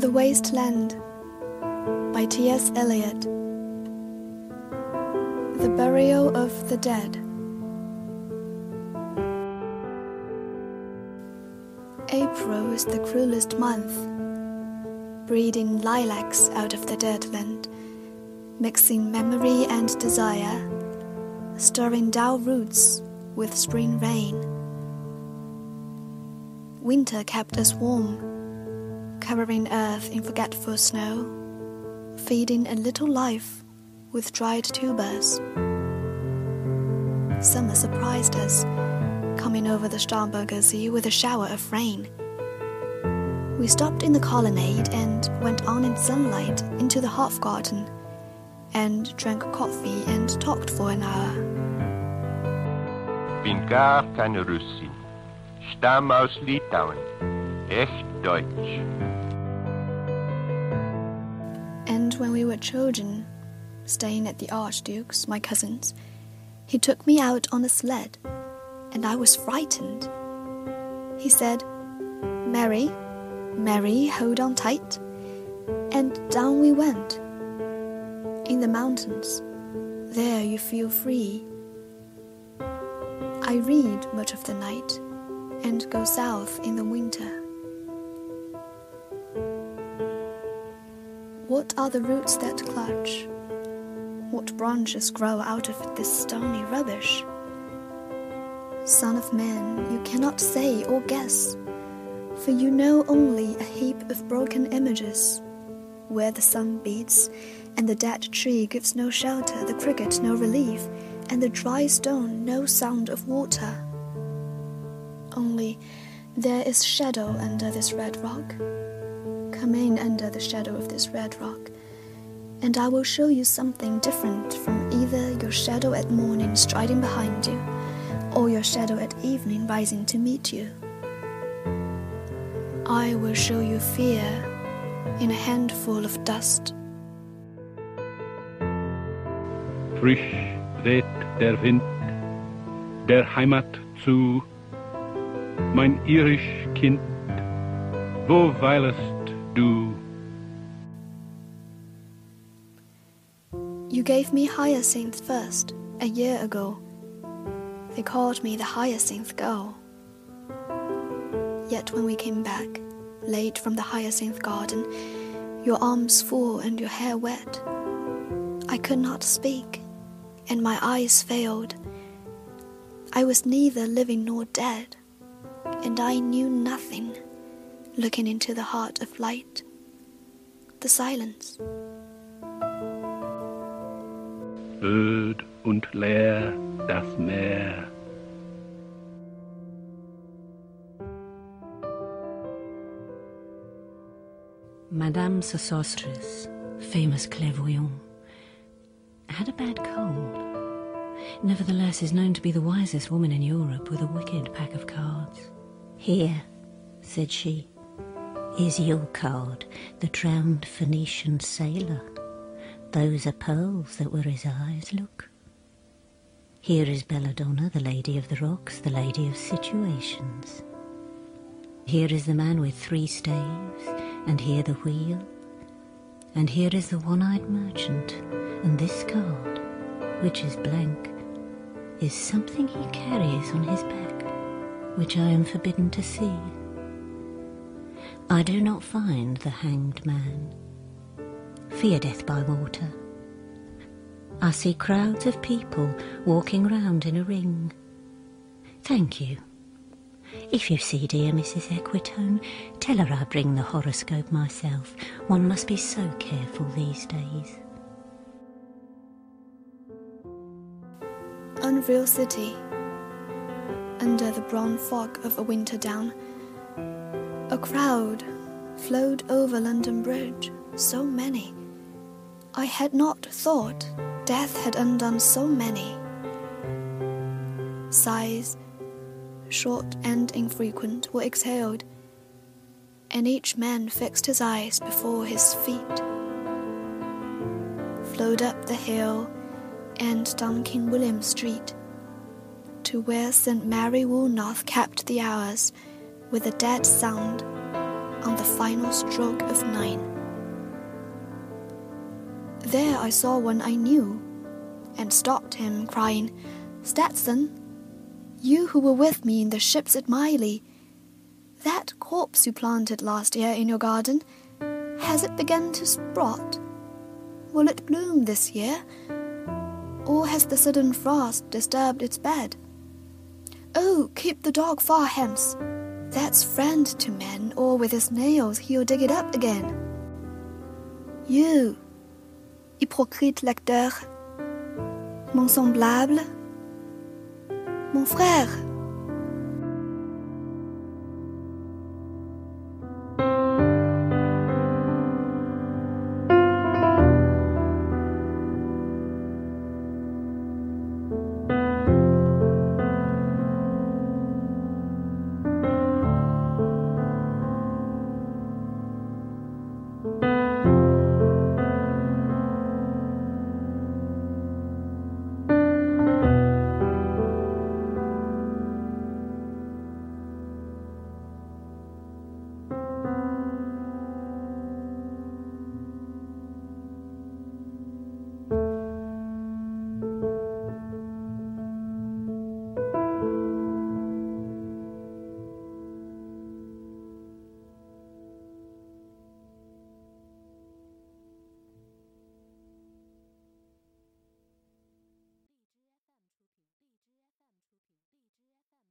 The Waste Land by T.S. Eliot. The Burial of the Dead. April is the cruelest month, breeding lilacs out of the dead land, mixing memory and desire, stirring dull roots with spring rain. Winter kept us warm, covering earth in forgetful snow, feeding a little life with dried tubers. Summer surprised us, coming over the Starnberger See with a shower of rain. We stopped in the colonnade and went on in sunlight into the Hofgarten and drank coffee and talked for an hour. Bin gar keine Russin. Stamm aus Litauen. Echt deutsch. When we were children, staying at the Archduke's, my cousins, he took me out on a sled, and I was frightened. He said, Mary, Mary, hold on tight. And down we went. In the mountains, there you feel free. I read much of the night and go south in the winter. What are the roots that clutch? What branches grow out of this stony rubbish? Son of man, you cannot say or guess, for you know only a heap of broken images, where the sun beats, and the dead tree gives no shelter, the cricket no relief, and the dry stone no sound of water. Only there is shadow under this red rock. Come in under the shadow of this red rock, and I will show you something different from either your shadow at morning striding behind you, or your shadow at evening rising to meet you. I will show you fear in a handful of dust. Frisch weht der Wind der Heimat zu, mein irisch Kind, wo weilest du? You gave me hyacinth first, a year ago. They called me the hyacinth girl. Yet when we came back, late from the hyacinth garden, your arms full and your hair wet, I could not speak, and my eyes failed. I was neither living nor dead, and I knew nothing, looking into the heart of light, the silence. Öd und leer das Meer. Madame Sosostris, famous clairvoyant, had a bad cold. Nevertheless, is known to be the wisest woman in Europe with a wicked pack of cards. Here, said she, is card, the drowned Phoenician sailor. Those are pearls that were his eyes, look. Here is Belladonna, the lady of the rocks, the lady of situations. Here is the man with three staves, and here the wheel. And here is the one-eyed merchant, and this card, which is blank, is something he carries on his back, which I am forbidden to see. I do not find the hanged man. Fear death by water. I see crowds of people walking round in a ring. Thank you. If you see dear Mrs. Equitone, tell her I bring the horoscope myself. One must be so careful these days. Unreal City. Under the brown fog of a winter down, a crowd flowed over London Bridge, so many. I had not thought death had undone so many. Sighs, short and infrequent, were exhaled, and each man fixed his eyes before his feet. Flowed up the hill and down King William Street to where St. Mary Woolnoth kept the hours with a dead sound, on the final stroke of nine. There I saw one I knew, and stopped him, crying, Stetson, you who were with me in the ships at Mylae, that corpse you planted last year in your garden, has it begun to sprout? Will it bloom this year? Or has the sudden frost disturbed its bed? Oh, keep the dog far hence. That's friend to men, or with his nails he'll dig it up again. You, hypocrite lecteur, mon semblable, mon frère.